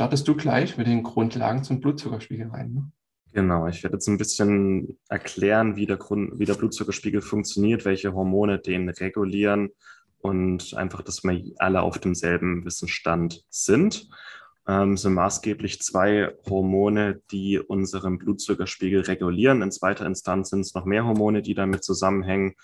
Startest du gleich mit den Grundlagen zum Blutzuckerspiegel rein. Ne? Genau, ich werde jetzt ein bisschen erklären, wie der, Grund, wie der Blutzuckerspiegel funktioniert, welche Hormone den regulieren und einfach, dass wir alle auf demselben Wissensstand sind. Ähm, sind maßgeblich zwei Hormone, die unseren Blutzuckerspiegel regulieren. In zweiter Instanz sind es noch mehr Hormone, die damit zusammenhängen.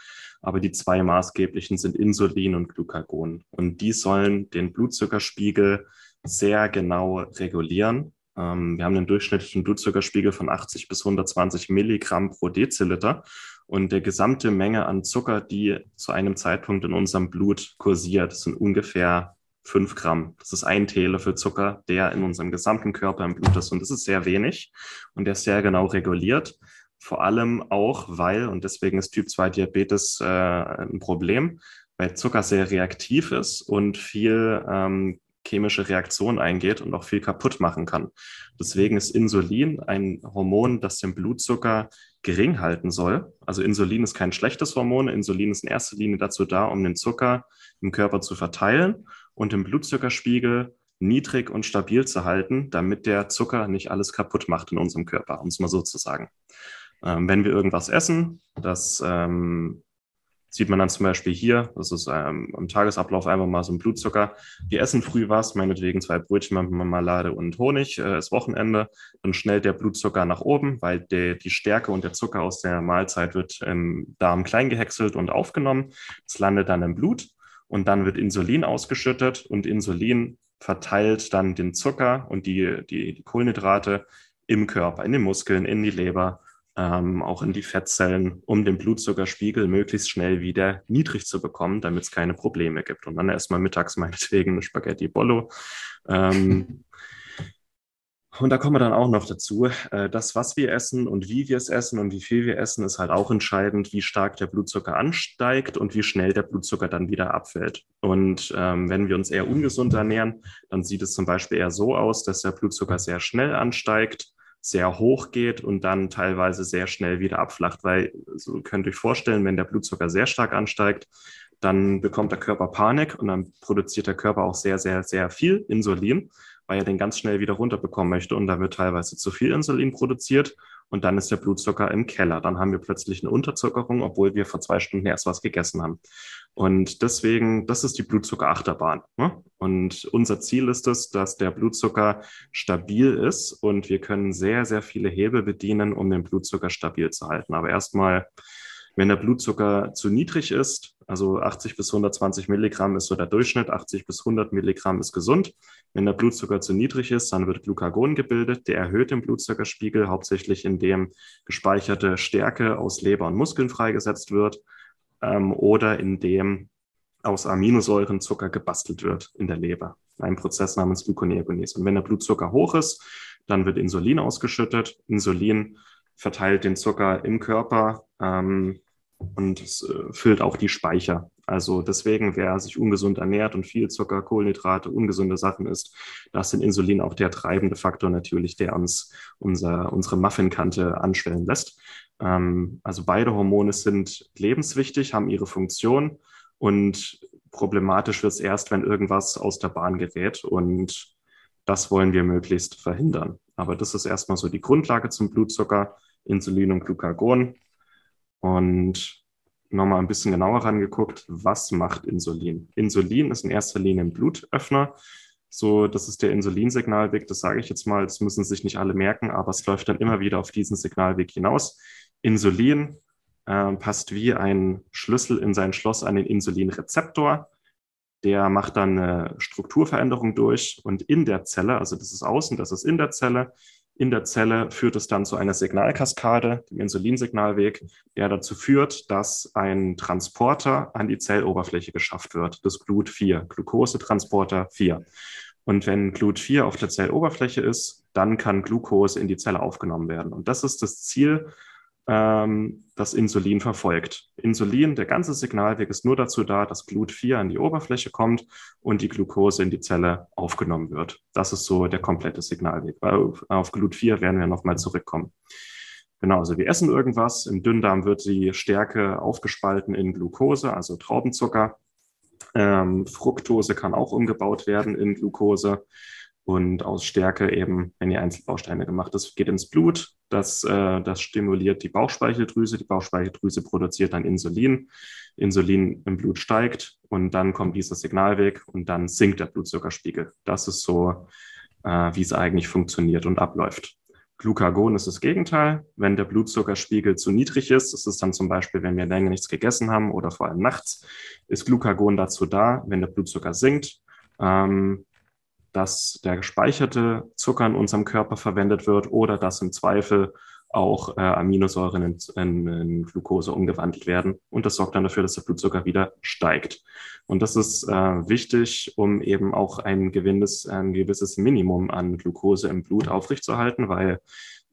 Aber die zwei maßgeblichen sind Insulin und Glucagon. Und die sollen den Blutzuckerspiegel sehr genau regulieren. Ähm, wir haben einen durchschnittlichen Blutzuckerspiegel von 80 bis 120 Milligramm pro Deziliter. Und der gesamte Menge an Zucker, die zu einem Zeitpunkt in unserem Blut kursiert, sind ungefähr 5 Gramm. Das ist ein Teelöffel Zucker, der in unserem gesamten Körper im Blut ist. Und das ist sehr wenig und der ist sehr genau reguliert. Vor allem auch, weil, und deswegen ist Typ 2 Diabetes äh, ein Problem, weil Zucker sehr reaktiv ist und viel ähm, chemische Reaktion eingeht und auch viel kaputt machen kann. Deswegen ist Insulin ein Hormon, das den Blutzucker gering halten soll. Also Insulin ist kein schlechtes Hormon. Insulin ist in erster Linie dazu da, um den Zucker im Körper zu verteilen und den Blutzuckerspiegel niedrig und stabil zu halten, damit der Zucker nicht alles kaputt macht in unserem Körper, um es mal so zu sagen. Ähm, wenn wir irgendwas essen, das ähm, sieht man dann zum Beispiel hier, das ist ähm, im Tagesablauf einfach mal so ein Blutzucker. Wir essen früh was, meinetwegen zwei Brötchen mit Marmelade und Honig, äh, ist Wochenende, dann schnellt der Blutzucker nach oben, weil der, die Stärke und der Zucker aus der Mahlzeit wird im Darm klein gehäckselt und aufgenommen. Es landet dann im Blut und dann wird Insulin ausgeschüttet und Insulin verteilt dann den Zucker und die, die, die Kohlenhydrate im Körper, in den Muskeln, in die Leber ähm, auch in die Fettzellen, um den Blutzuckerspiegel möglichst schnell wieder niedrig zu bekommen, damit es keine Probleme gibt. Und dann erstmal mittags meinetwegen eine Spaghetti Bollo. Ähm, und da kommen wir dann auch noch dazu, äh, das, was wir essen und wie wir es essen und wie viel wir essen, ist halt auch entscheidend, wie stark der Blutzucker ansteigt und wie schnell der Blutzucker dann wieder abfällt. Und ähm, wenn wir uns eher ungesund ernähren, dann sieht es zum Beispiel eher so aus, dass der Blutzucker sehr schnell ansteigt sehr hoch geht und dann teilweise sehr schnell wieder abflacht, weil so könnt ihr euch vorstellen, wenn der Blutzucker sehr stark ansteigt, dann bekommt der Körper Panik und dann produziert der Körper auch sehr, sehr, sehr viel Insulin, weil er den ganz schnell wieder runterbekommen möchte und da wird teilweise zu viel Insulin produziert und dann ist der Blutzucker im Keller. Dann haben wir plötzlich eine Unterzuckerung, obwohl wir vor zwei Stunden erst was gegessen haben. Und deswegen, das ist die Blutzuckerachterbahn. Ne? Und unser Ziel ist es, dass der Blutzucker stabil ist und wir können sehr, sehr viele Hebel bedienen, um den Blutzucker stabil zu halten. Aber erstmal, wenn der Blutzucker zu niedrig ist, also 80 bis 120 Milligramm ist so der Durchschnitt, 80 bis 100 Milligramm ist gesund. Wenn der Blutzucker zu niedrig ist, dann wird Glucagon gebildet. Der erhöht den Blutzuckerspiegel, hauptsächlich indem gespeicherte Stärke aus Leber und Muskeln freigesetzt wird ähm, oder indem aus Aminosäuren Zucker gebastelt wird in der Leber. Ein Prozess namens Gluconeogenese. Und wenn der Blutzucker hoch ist, dann wird Insulin ausgeschüttet. Insulin verteilt den Zucker im Körper ähm, und es äh, füllt auch die Speicher. Also deswegen, wer sich ungesund ernährt und viel Zucker, Kohlenhydrate, ungesunde Sachen isst, da ist Insulin auch der treibende Faktor natürlich, der uns unser, unsere Muffinkante anschwellen lässt. Ähm, also beide Hormone sind lebenswichtig, haben ihre Funktion und problematisch wird es erst, wenn irgendwas aus der Bahn gerät und das wollen wir möglichst verhindern. Aber das ist erstmal so die Grundlage zum Blutzucker, Insulin und Glucagon. Und nochmal ein bisschen genauer rangeguckt, was macht Insulin? Insulin ist in erster Linie ein Blutöffner. So, das ist der Insulinsignalweg, das sage ich jetzt mal, das müssen sich nicht alle merken, aber es läuft dann immer wieder auf diesen Signalweg hinaus. Insulin äh, passt wie ein Schlüssel in sein Schloss an den Insulinrezeptor. Der macht dann eine Strukturveränderung durch und in der Zelle, also das ist außen, das ist in der Zelle, in der Zelle führt es dann zu einer Signalkaskade, dem Insulinsignalweg, der dazu führt, dass ein Transporter an die Zelloberfläche geschafft wird, das Glut 4, Glukosetransporter 4. Und wenn Glut4 auf der Zelloberfläche ist, dann kann Glucose in die Zelle aufgenommen werden. Und das ist das Ziel, ähm, das Insulin verfolgt. Insulin, der ganze Signalweg ist nur dazu da, dass Glut4 an die Oberfläche kommt und die Glucose in die Zelle aufgenommen wird. Das ist so der komplette Signalweg. Auf Glut4 werden wir nochmal zurückkommen. Genau, also wir essen irgendwas. Im Dünndarm wird die Stärke aufgespalten in Glucose, also Traubenzucker. Ähm, Fructose kann auch umgebaut werden in Glucose und aus Stärke eben, wenn die Einzelbausteine gemacht ist, geht ins Blut. Das, äh, das stimuliert die Bauchspeicheldrüse. Die Bauchspeicheldrüse produziert dann Insulin. Insulin im Blut steigt und dann kommt dieser Signalweg und dann sinkt der Blutzuckerspiegel. Das ist so, äh, wie es eigentlich funktioniert und abläuft. Glucagon ist das Gegenteil. Wenn der Blutzuckerspiegel zu niedrig ist, das ist dann zum Beispiel, wenn wir länger nichts gegessen haben oder vor allem nachts, ist Glucagon dazu da, wenn der Blutzucker sinkt, ähm, dass der gespeicherte Zucker in unserem Körper verwendet wird oder dass im Zweifel auch äh, Aminosäuren in, in, in, Glucose umgewandelt werden. Und das sorgt dann dafür, dass der Blutzucker wieder steigt. Und das ist äh, wichtig, um eben auch ein gewisses, ein gewisses Minimum an Glucose im Blut aufrechtzuerhalten, weil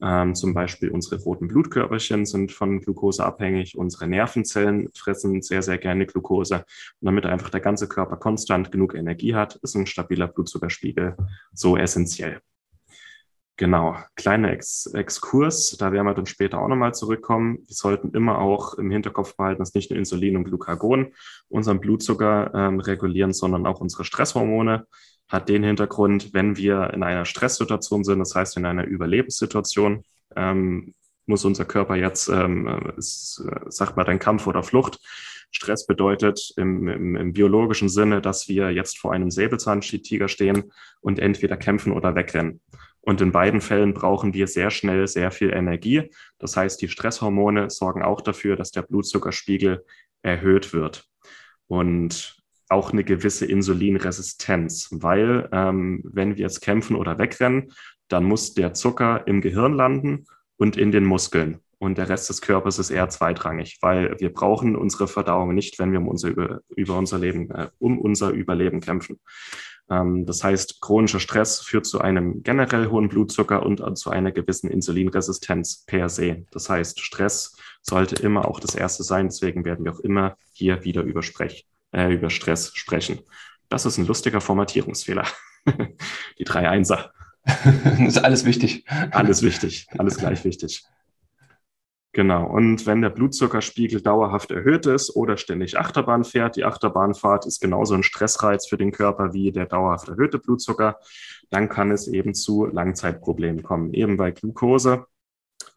ähm, zum Beispiel unsere roten Blutkörperchen sind von Glucose abhängig. Unsere Nervenzellen fressen sehr, sehr gerne Glucose. Und damit einfach der ganze Körper konstant genug Energie hat, ist ein stabiler Blutzuckerspiegel so essentiell. Genau, kleiner Ex Exkurs, da werden wir dann später auch nochmal zurückkommen. Wir sollten immer auch im Hinterkopf behalten, dass nicht nur Insulin und Glucagon unseren Blutzucker ähm, regulieren, sondern auch unsere Stresshormone. Hat den Hintergrund, wenn wir in einer Stresssituation sind, das heißt in einer Überlebenssituation, ähm, muss unser Körper jetzt, ähm, ist, sagt man dann Kampf oder Flucht. Stress bedeutet im, im, im biologischen Sinne, dass wir jetzt vor einem Säbelzahntiger stehen und entweder kämpfen oder wegrennen. Und in beiden Fällen brauchen wir sehr schnell sehr viel Energie. Das heißt, die Stresshormone sorgen auch dafür, dass der Blutzuckerspiegel erhöht wird. Und auch eine gewisse Insulinresistenz, weil ähm, wenn wir jetzt kämpfen oder wegrennen, dann muss der Zucker im Gehirn landen und in den Muskeln. Und der Rest des Körpers ist eher zweitrangig, weil wir brauchen unsere Verdauung nicht, wenn wir um unser, über, über unser Leben, äh, um unser Überleben kämpfen. Ähm, das heißt, chronischer Stress führt zu einem generell hohen Blutzucker und zu einer gewissen Insulinresistenz per se. Das heißt, Stress sollte immer auch das Erste sein. Deswegen werden wir auch immer hier wieder über, Sprech, äh, über Stress sprechen. Das ist ein lustiger Formatierungsfehler. Die drei Einser. das ist alles wichtig. Alles wichtig, alles gleich wichtig. Genau. Und wenn der Blutzuckerspiegel dauerhaft erhöht ist oder ständig Achterbahn fährt, die Achterbahnfahrt ist genauso ein Stressreiz für den Körper wie der dauerhaft erhöhte Blutzucker, dann kann es eben zu Langzeitproblemen kommen. Eben weil Glucose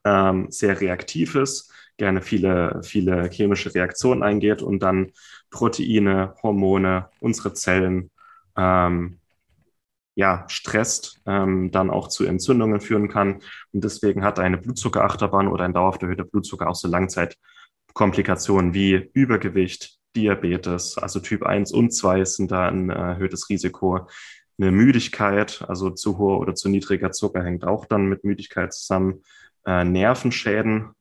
ähm, sehr reaktiv ist, gerne viele, viele chemische Reaktionen eingeht und dann Proteine, Hormone, unsere Zellen ähm, ja, stresst, ähm, dann auch zu Entzündungen führen kann. Und deswegen hat eine Blutzuckerachterbahn oder ein dauerhaft erhöhter Blutzucker auch so Langzeitkomplikationen wie Übergewicht, Diabetes, also Typ 1 und 2 sind da ein erhöhtes Risiko. Eine Müdigkeit, also zu hoher oder zu niedriger Zucker hängt auch dann mit Müdigkeit zusammen. Äh, Nervenschäden,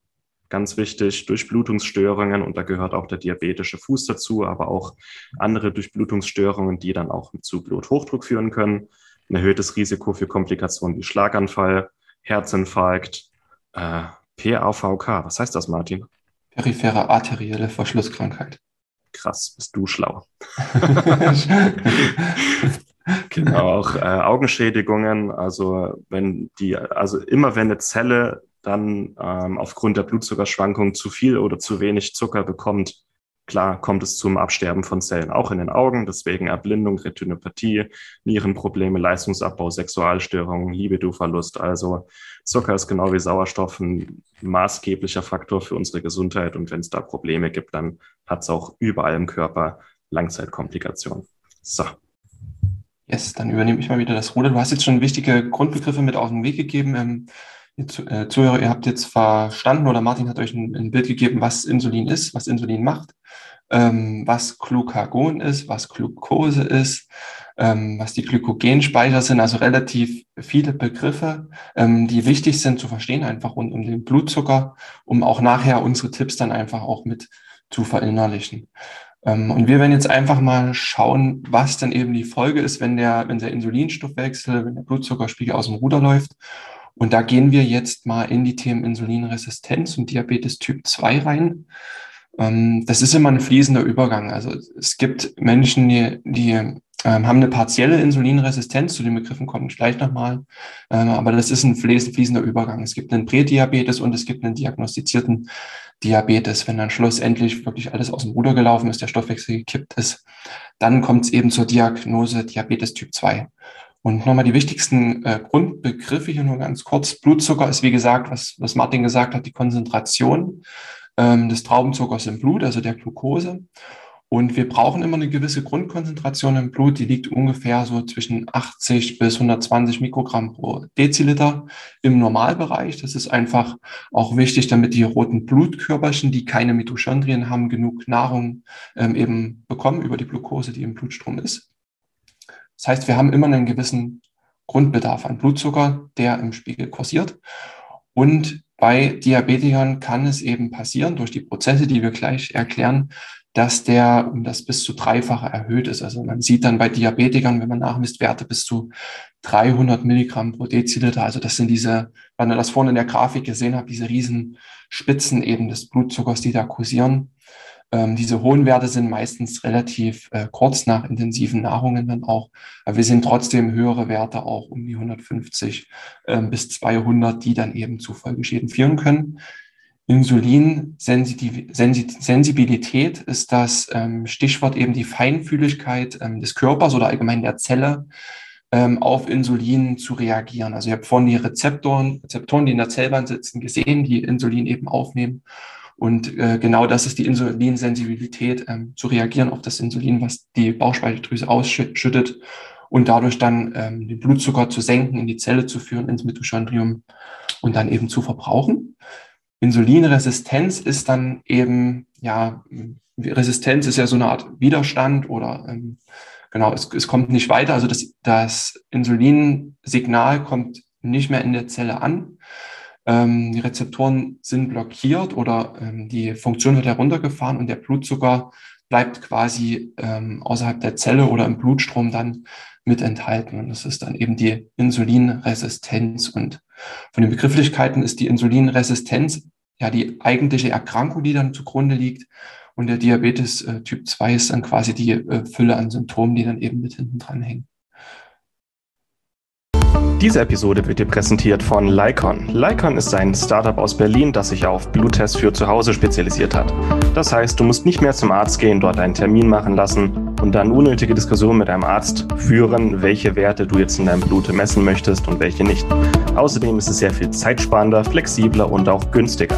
ganz wichtig, Durchblutungsstörungen und da gehört auch der diabetische Fuß dazu, aber auch andere Durchblutungsstörungen, die dann auch zu Bluthochdruck führen können ein erhöhtes Risiko für Komplikationen wie Schlaganfall, Herzinfarkt, äh, PAVK. Was heißt das, Martin? Periphere arterielle Verschlusskrankheit. Krass, bist du schlau. genau, auch äh, Augenschädigungen. Also wenn die, also immer wenn eine Zelle dann ähm, aufgrund der Blutzuckerschwankung zu viel oder zu wenig Zucker bekommt, Klar kommt es zum Absterben von Zellen, auch in den Augen, deswegen Erblindung, Retinopathie, Nierenprobleme, Leistungsabbau, Sexualstörungen, Libidoverlust. Also Zucker ist genau wie Sauerstoff ein maßgeblicher Faktor für unsere Gesundheit und wenn es da Probleme gibt, dann hat es auch überall im Körper Langzeitkomplikationen. So. Yes, dann übernehme ich mal wieder das Ruder. Du hast jetzt schon wichtige Grundbegriffe mit auf den Weg gegeben. Ähm, ihr äh, Zuhörer, ihr habt jetzt verstanden oder Martin hat euch ein, ein Bild gegeben, was Insulin ist, was Insulin macht ähm, was Glucagon ist, was Glucose ist, ähm, was die Glykogenspeicher sind, also relativ viele Begriffe, ähm, die wichtig sind zu verstehen, einfach rund um den Blutzucker, um auch nachher unsere Tipps dann einfach auch mit zu verinnerlichen. Ähm, und wir werden jetzt einfach mal schauen, was dann eben die Folge ist, wenn der, wenn der Insulinstoffwechsel, wenn der Blutzuckerspiegel aus dem Ruder läuft. Und da gehen wir jetzt mal in die Themen Insulinresistenz und Diabetes Typ 2 rein. Ähm, das ist immer ein fließender Übergang. Also es gibt Menschen, die, die ähm, haben eine partielle Insulinresistenz. Zu den Begriffen komme ich gleich nochmal. Ähm, aber das ist ein fließender Übergang. Es gibt einen Prädiabetes und es gibt einen diagnostizierten Diabetes. Wenn dann schlussendlich wirklich alles aus dem Ruder gelaufen ist, der Stoffwechsel gekippt ist, dann kommt es eben zur Diagnose Diabetes Typ 2. Und nochmal die wichtigsten äh, Grundbegriffe hier nur ganz kurz. Blutzucker ist, wie gesagt, was, was Martin gesagt hat, die Konzentration ähm, des Traubenzuckers im Blut, also der Glucose. Und wir brauchen immer eine gewisse Grundkonzentration im Blut, die liegt ungefähr so zwischen 80 bis 120 Mikrogramm pro Deziliter im Normalbereich. Das ist einfach auch wichtig, damit die roten Blutkörperchen, die keine Mitochondrien haben, genug Nahrung ähm, eben bekommen über die Glucose, die im Blutstrom ist. Das heißt, wir haben immer einen gewissen Grundbedarf an Blutzucker, der im Spiegel kursiert. Und bei Diabetikern kann es eben passieren, durch die Prozesse, die wir gleich erklären, dass der um das bis zu dreifache erhöht ist. Also man sieht dann bei Diabetikern, wenn man nachmisst, Werte bis zu 300 Milligramm pro Deziliter. Also das sind diese, wenn ihr das vorne in der Grafik gesehen habt, diese riesen Spitzen eben des Blutzuckers, die da kursieren. Ähm, diese hohen Werte sind meistens relativ äh, kurz nach intensiven Nahrungen dann auch. Aber wir sehen trotzdem höhere Werte auch um die 150 äh, bis 200, die dann eben zu Folgeschäden führen können. Insulinsensibilität ist das ähm, Stichwort eben die Feinfühligkeit ähm, des Körpers oder allgemein der Zelle ähm, auf Insulin zu reagieren. Also ihr habt vorhin die Rezeptoren, Rezeptoren, die in der Zellwand sitzen, gesehen, die Insulin eben aufnehmen. Und äh, genau das ist die Insulinsensibilität, ähm, zu reagieren auf das Insulin, was die Bauchspeicheldrüse ausschüttet und dadurch dann ähm, den Blutzucker zu senken, in die Zelle zu führen, ins Mitochondrium und dann eben zu verbrauchen. Insulinresistenz ist dann eben, ja, Resistenz ist ja so eine Art Widerstand oder ähm, genau, es, es kommt nicht weiter. Also das, das Insulinsignal kommt nicht mehr in der Zelle an. Ähm, die Rezeptoren sind blockiert oder ähm, die Funktion wird heruntergefahren und der Blutzucker bleibt quasi ähm, außerhalb der Zelle oder im Blutstrom dann mit enthalten. Und das ist dann eben die Insulinresistenz. Und von den Begrifflichkeiten ist die Insulinresistenz ja die eigentliche Erkrankung, die dann zugrunde liegt. Und der Diabetes äh, Typ 2 ist dann quasi die äh, Fülle an Symptomen, die dann eben mit hinten dran hängen. Diese Episode wird dir präsentiert von Lycon. Lycon ist ein Startup aus Berlin, das sich auf Bluttests für zu Hause spezialisiert hat. Das heißt, du musst nicht mehr zum Arzt gehen, dort einen Termin machen lassen und dann unnötige Diskussionen mit einem Arzt führen, welche Werte du jetzt in deinem Blut messen möchtest und welche nicht. Außerdem ist es sehr viel zeitsparender, flexibler und auch günstiger.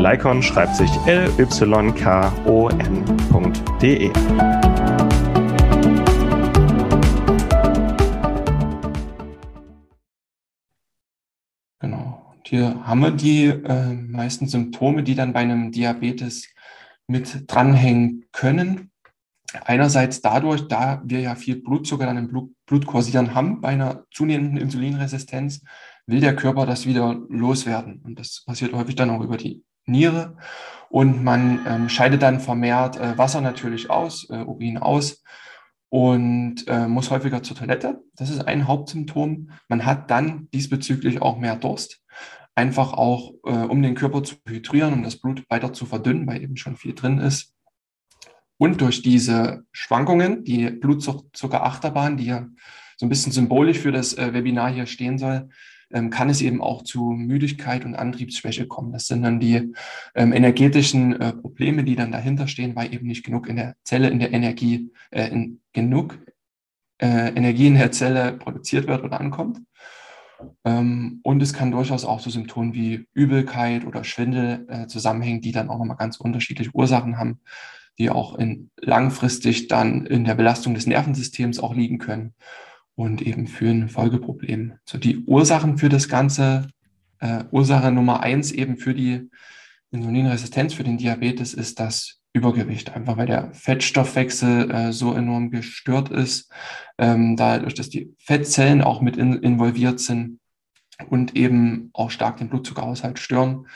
Lycon schreibt sich L-Y-K-O-N.de. Genau. Und hier haben wir die äh, meisten Symptome, die dann bei einem Diabetes mit dranhängen können. Einerseits dadurch, da wir ja viel Blutzucker dann im Blut, Blut kursieren haben bei einer zunehmenden Insulinresistenz, will der Körper das wieder loswerden. Und das passiert häufig dann auch über die Niere. Und man ähm, scheidet dann vermehrt äh, Wasser natürlich aus, äh, Urin aus. und äh, muss häufiger zur Toilette. Das ist ein Hauptsymptom. Man hat dann diesbezüglich auch mehr Durst. Einfach auch, äh, um den Körper zu hydrieren, um das Blut weiter zu verdünnen, weil eben schon viel drin ist. Und durch diese Schwankungen, die Blutzuckerachterbahn, die ja so ein bisschen symbolisch für das äh, Webinar hier stehen soll, kann es eben auch zu Müdigkeit und Antriebsschwäche kommen. Das sind dann die ähm, energetischen äh, Probleme, die dann dahinter stehen, weil eben nicht genug in der Zelle, in der Energie, äh, in, genug äh, Energie in der Zelle produziert wird oder ankommt. Ähm, und es kann durchaus auch so Symptome wie Übelkeit oder Schwindel zusammenhängen, die dann auch nochmal ganz unterschiedliche Ursachen haben, die auch in, langfristig dann in der Belastung des Nervensystems auch liegen können und eben führen Folgeprobleme. So die Ursachen für das Ganze, äh, Ursache Nummer eins eben für die Insulinresistenz, für den Diabetes ist das Übergewicht, einfach weil der Fettstoffwechsel äh, so enorm gestört ist, ähm, dadurch, dass die Fettzellen auch mit in, involviert sind und eben auch stark den Blutzuckerhaushalt stören.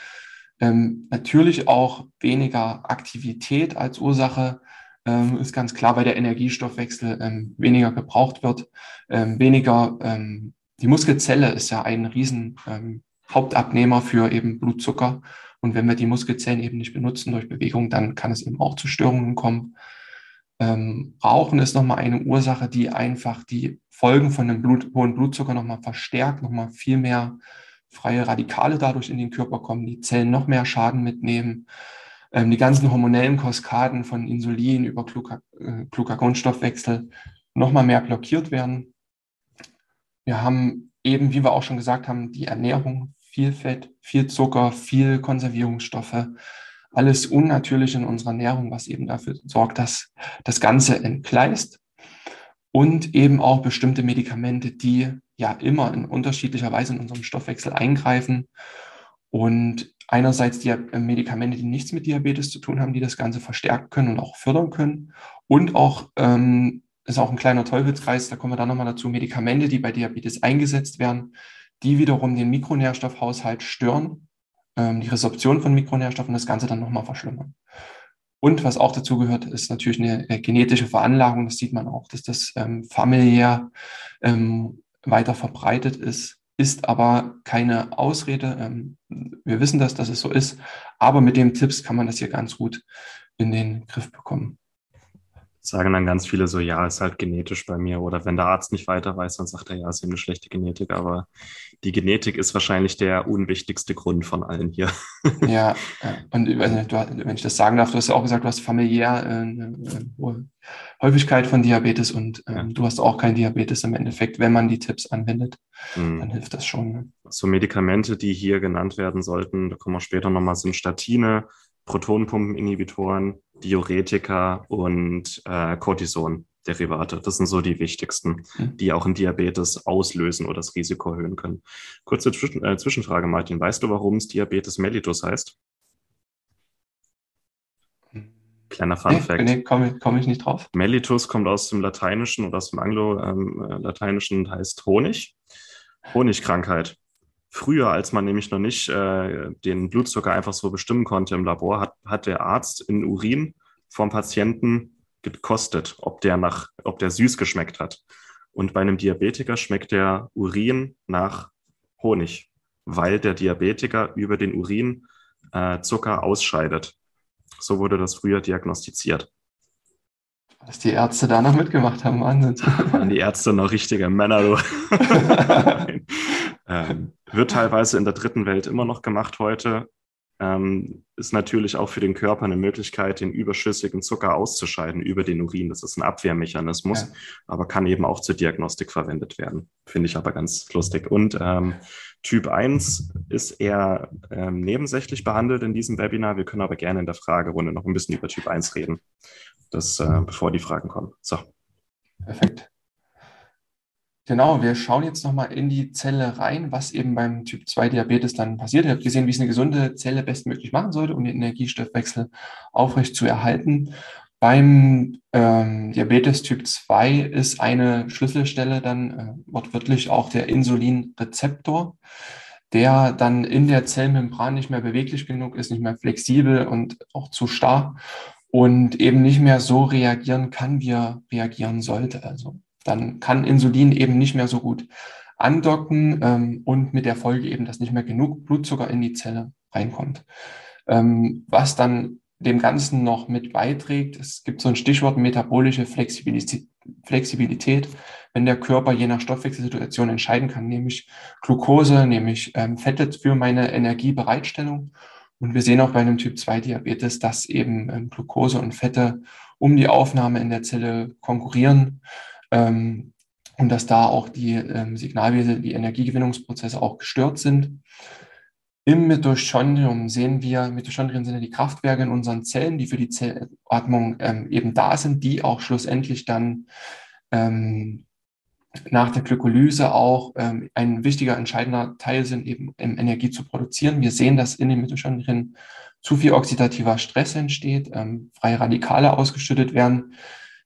Ähm, natürlich auch weniger Aktivität als Ursache, ähm, ist ganz klar, weil der Energiestoffwechsel ähm, weniger gebraucht wird, ähm, weniger, ähm, die Muskelzelle ist ja ein riesen ähm, Hauptabnehmer für eben Blutzucker. Und wenn wir die Muskelzellen eben nicht benutzen durch Bewegung, dann kann es eben auch zu Störungen kommen. Ähm, Rauchen ist nochmal eine Ursache, die einfach die Folgen von einem Blut, hohen Blutzucker nochmal verstärkt, nochmal viel mehr freie Radikale dadurch in den Körper kommen, die Zellen noch mehr Schaden mitnehmen ähm, die ganzen hormonellen Kaskaden von Insulin über äh, Glucagonstoffwechsel nochmal mehr blockiert werden. Wir haben eben, wie wir auch schon gesagt haben, die Ernährung, viel Fett, viel Zucker, viel Konservierungsstoffe, alles unnatürlich in unserer Ernährung, was eben dafür sorgt, dass das Ganze entgleist. Und eben auch bestimmte Medikamente, die ja immer in unterschiedlicher Weise in unserem Stoffwechsel eingreifen. Und einerseits die äh, Medikamente, die nichts mit Diabetes zu tun haben, die das Ganze verstärken können und auch fördern können. Und auch, ähm, ist auch ein kleiner Teufelskreis, da kommen wir dann nochmal dazu, Medikamente, die bei Diabetes eingesetzt werden, die wiederum den Mikronährstoffhaushalt stören, ähm, die Resorption von Mikronährstoffen das Ganze dann nochmal verschlimmern. Und was auch dazu gehört, ist natürlich eine äh, genetische Veranlagung. Das sieht man auch, dass das ähm, familiär ähm, weiter verbreitet ist ist aber keine Ausrede. Ähm, wir wissen das, dass es so ist, aber mit den Tipps kann man das hier ganz gut in den Griff bekommen sagen dann ganz viele so, ja, ist halt genetisch bei mir. Oder wenn der Arzt nicht weiter weiß, dann sagt er, ja, ist eben eine schlechte Genetik. Aber die Genetik ist wahrscheinlich der unwichtigste Grund von allen hier. Ja, und nicht, du, wenn ich das sagen darf, du hast ja auch gesagt, du hast familiär äh, eine hohe Häufigkeit von Diabetes und ja. du hast auch kein Diabetes im Endeffekt. Wenn man die Tipps anwendet, mhm. dann hilft das schon. Ne? So Medikamente, die hier genannt werden sollten, da kommen wir später nochmal, sind Statine, Protonenpumpeninhibitoren, Diuretika und äh, Cortison-Derivate. Das sind so die wichtigsten, mhm. die auch einen Diabetes auslösen oder das Risiko erhöhen können. Kurze Zwischen äh, Zwischenfrage, Martin. Weißt du, warum es Diabetes mellitus heißt? Kleiner Fun Fact. Nee, komme komm ich nicht drauf. Mellitus kommt aus dem Lateinischen oder aus dem Anglo-Lateinischen ähm, äh, und heißt Honig. Honigkrankheit. Früher, als man nämlich noch nicht äh, den Blutzucker einfach so bestimmen konnte im Labor, hat, hat der Arzt in Urin vom Patienten gekostet, ob der nach, ob der süß geschmeckt hat. Und bei einem Diabetiker schmeckt der Urin nach Honig, weil der Diabetiker über den Urin äh, Zucker ausscheidet. So wurde das früher diagnostiziert. Was die Ärzte da noch mitgemacht haben, Wahnsinn. Waren die Ärzte noch richtige Männer, du. ähm, wird teilweise in der dritten Welt immer noch gemacht heute. Ähm, ist natürlich auch für den Körper eine Möglichkeit, den überschüssigen Zucker auszuscheiden über den Urin. Das ist ein Abwehrmechanismus, ja. aber kann eben auch zur Diagnostik verwendet werden. Finde ich aber ganz lustig. Und ähm, Typ 1 ist eher ähm, nebensächlich behandelt in diesem Webinar. Wir können aber gerne in der Fragerunde noch ein bisschen über Typ 1 reden, das, äh, bevor die Fragen kommen. So. Perfekt. Genau, wir schauen jetzt nochmal in die Zelle rein, was eben beim Typ 2 Diabetes dann passiert. Ihr habt gesehen, wie es eine gesunde Zelle bestmöglich machen sollte, um den Energiestoffwechsel aufrecht zu erhalten. Beim ähm, Diabetes Typ 2 ist eine Schlüsselstelle dann äh, wortwörtlich auch der Insulinrezeptor, der dann in der Zellmembran nicht mehr beweglich genug ist, nicht mehr flexibel und auch zu starr und eben nicht mehr so reagieren kann, wie er reagieren sollte. Also dann kann Insulin eben nicht mehr so gut andocken ähm, und mit der Folge eben, dass nicht mehr genug Blutzucker in die Zelle reinkommt. Ähm, was dann dem Ganzen noch mit beiträgt, es gibt so ein Stichwort metabolische Flexibilität, Flexibilität wenn der Körper je nach Stoffwechselsituation entscheiden kann, nämlich Glucose, nämlich ähm, Fette für meine Energiebereitstellung. Und wir sehen auch bei einem Typ-2-Diabetes, dass eben ähm, Glucose und Fette um die Aufnahme in der Zelle konkurrieren. Ähm, und dass da auch die ähm, Signalwese, die Energiegewinnungsprozesse auch gestört sind. Im Mitochondrium sehen wir, Mitochondrien sind ja die Kraftwerke in unseren Zellen, die für die Zellatmung ähm, eben da sind, die auch schlussendlich dann ähm, nach der Glykolyse auch ähm, ein wichtiger, entscheidender Teil sind, eben um Energie zu produzieren. Wir sehen, dass in den Mitochondrien zu viel oxidativer Stress entsteht, ähm, freie Radikale ausgeschüttet werden,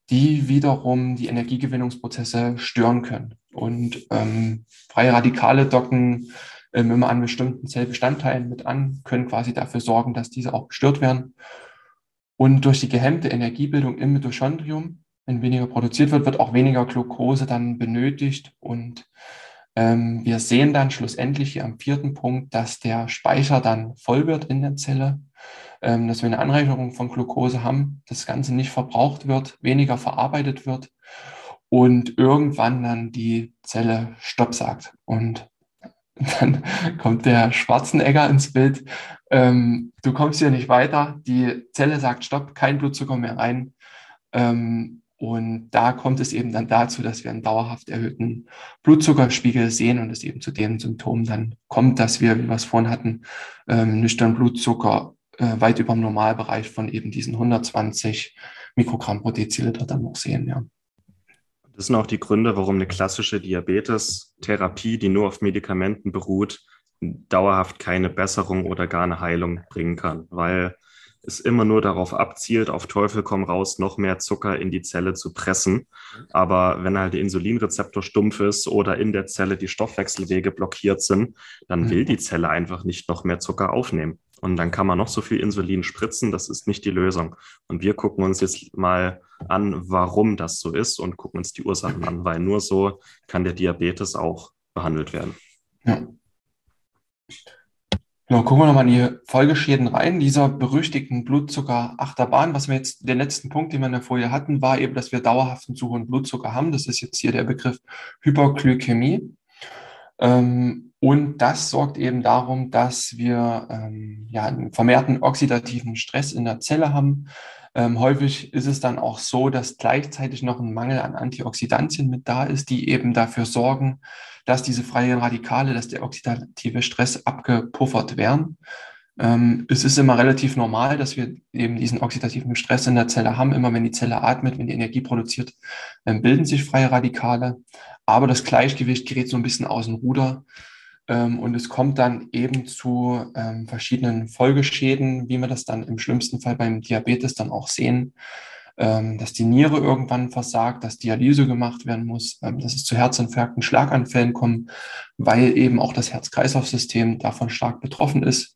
die wiederum die Energiegewinnungsprozesse stören können. Und ähm, freie Radikale docken ähm, immer an bestimmten Zellbestandteilen mit an, können quasi dafür sorgen, dass diese auch gestört werden. Und durch die gehemmte Energiebildung im Mitochondrium, wenn weniger produziert wird, wird auch weniger Glucose dann benötigt. Und ähm, wir sehen dann schlussendlich hier am vierten Punkt, dass der Speicher dann voll wird in der Zelle dass wir eine Anreicherung von Glucose haben, das Ganze nicht verbraucht wird, weniger verarbeitet wird und irgendwann dann die Zelle Stopp sagt. Und dann kommt der Schwarzenegger ins Bild. Ähm, du kommst hier nicht weiter. Die Zelle sagt Stopp, kein Blutzucker mehr rein. Ähm, und da kommt es eben dann dazu, dass wir einen dauerhaft erhöhten Blutzuckerspiegel sehen und es eben zu den Symptomen dann kommt, dass wir, wie wir es vorhin hatten, ähm, nüchtern Blutzucker äh, weit über dem Normalbereich von eben diesen 120 Mikrogramm pro Deziliter dann noch sehen, ja. Das sind auch die Gründe, warum eine klassische Diabetes-Therapie, die nur auf Medikamenten beruht, dauerhaft keine Besserung oder gar eine Heilung bringen kann, weil es immer nur darauf abzielt, auf Teufel komm raus, noch mehr Zucker in die Zelle zu pressen. Aber wenn halt der Insulinrezeptor stumpf ist oder in der Zelle die Stoffwechselwege blockiert sind, dann will die Zelle einfach nicht noch mehr Zucker aufnehmen. Und dann kann man noch so viel Insulin spritzen, das ist nicht die Lösung. Und wir gucken uns jetzt mal an, warum das so ist und gucken uns die Ursachen an, weil nur so kann der Diabetes auch behandelt werden. Ja. Genau, gucken wir nochmal in die Folgeschäden rein. Dieser berüchtigten Blutzucker-Achterbahn, was wir jetzt, den letzten Punkt, den wir in der Folie hatten, war eben, dass wir dauerhaften zu hohen Blutzucker haben. Das ist jetzt hier der Begriff Hyperglykämie. Ähm, und das sorgt eben darum, dass wir ähm, ja, einen vermehrten oxidativen Stress in der Zelle haben. Ähm, häufig ist es dann auch so, dass gleichzeitig noch ein Mangel an Antioxidantien mit da ist, die eben dafür sorgen, dass diese freien Radikale, dass der oxidative Stress abgepuffert werden. Ähm, es ist immer relativ normal, dass wir eben diesen oxidativen Stress in der Zelle haben. Immer wenn die Zelle atmet, wenn die Energie produziert, ähm, bilden sich freie Radikale. Aber das Gleichgewicht gerät so ein bisschen aus dem Ruder. Ähm, und es kommt dann eben zu ähm, verschiedenen Folgeschäden, wie wir das dann im schlimmsten Fall beim Diabetes dann auch sehen, ähm, dass die Niere irgendwann versagt, dass Dialyse gemacht werden muss, dass es zu Herzinfarkten, Schlaganfällen kommt, weil eben auch das Herz-Kreislauf-System davon stark betroffen ist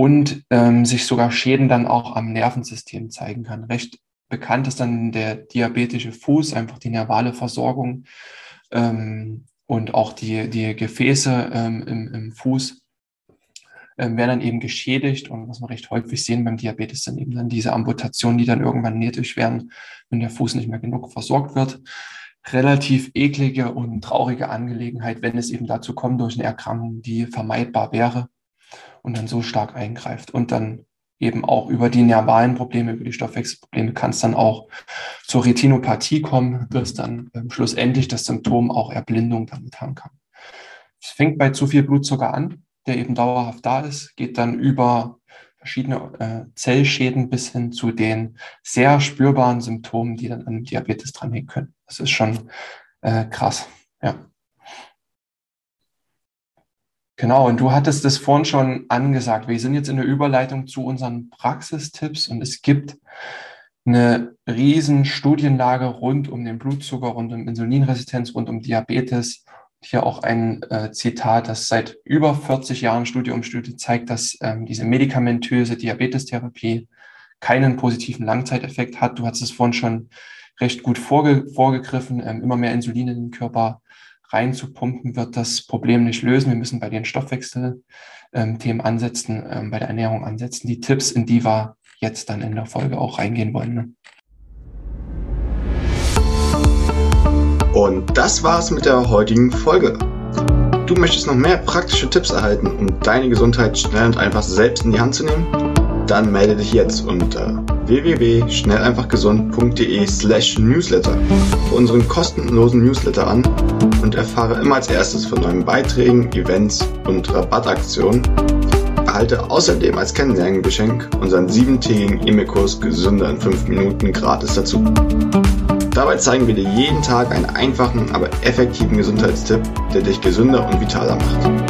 und ähm, sich sogar Schäden dann auch am Nervensystem zeigen kann. Recht bekannt ist dann der diabetische Fuß, einfach die nervale Versorgung ähm, und auch die, die Gefäße ähm, im, im Fuß ähm, werden dann eben geschädigt. Und was wir recht häufig sehen beim Diabetes, sind eben dann diese Amputationen, die dann irgendwann nötig werden, wenn der Fuß nicht mehr genug versorgt wird. Relativ eklige und traurige Angelegenheit, wenn es eben dazu kommt durch eine Erkrankung, die vermeidbar wäre und dann so stark eingreift und dann eben auch über die nervalen Probleme, über die Stoffwechselprobleme kann es dann auch zur Retinopathie kommen, dass dann ähm, schlussendlich das Symptom auch Erblindung damit haben kann. Es fängt bei zu viel Blutzucker an, der eben dauerhaft da ist, geht dann über verschiedene äh, Zellschäden bis hin zu den sehr spürbaren Symptomen, die dann an Diabetes dranhängen können. Das ist schon äh, krass. Ja. Genau, und du hattest es vorhin schon angesagt. Wir sind jetzt in der Überleitung zu unseren Praxistipps und es gibt eine riesen Studienlage rund um den Blutzucker, rund um Insulinresistenz, rund um Diabetes. Hier auch ein äh, Zitat, das seit über 40 Jahren Studie um Studie zeigt, dass ähm, diese medikamentöse Diabetestherapie keinen positiven Langzeiteffekt hat. Du hast es vorhin schon recht gut vorge vorgegriffen, ähm, immer mehr Insulin in den Körper reinzupumpen, wird das Problem nicht lösen. Wir müssen bei den Stoffwechselthemen ähm, ansetzen, ähm, bei der Ernährung ansetzen. Die Tipps, in die wir jetzt dann in der Folge auch reingehen wollen. Ne? Und das war's mit der heutigen Folge. Du möchtest noch mehr praktische Tipps erhalten, um deine Gesundheit schnell und einfach selbst in die Hand zu nehmen? Dann melde dich jetzt unter www.schnelleinfachgesund.de slash newsletter für unseren kostenlosen Newsletter an und erfahre immer als erstes von neuen Beiträgen, Events und Rabattaktionen. Erhalte außerdem als Kennenlerngeschenk unseren siebentägigen E-Mail-Kurs Gesünder in 5 Minuten gratis dazu. Dabei zeigen wir dir jeden Tag einen einfachen, aber effektiven Gesundheitstipp, der dich gesünder und vitaler macht.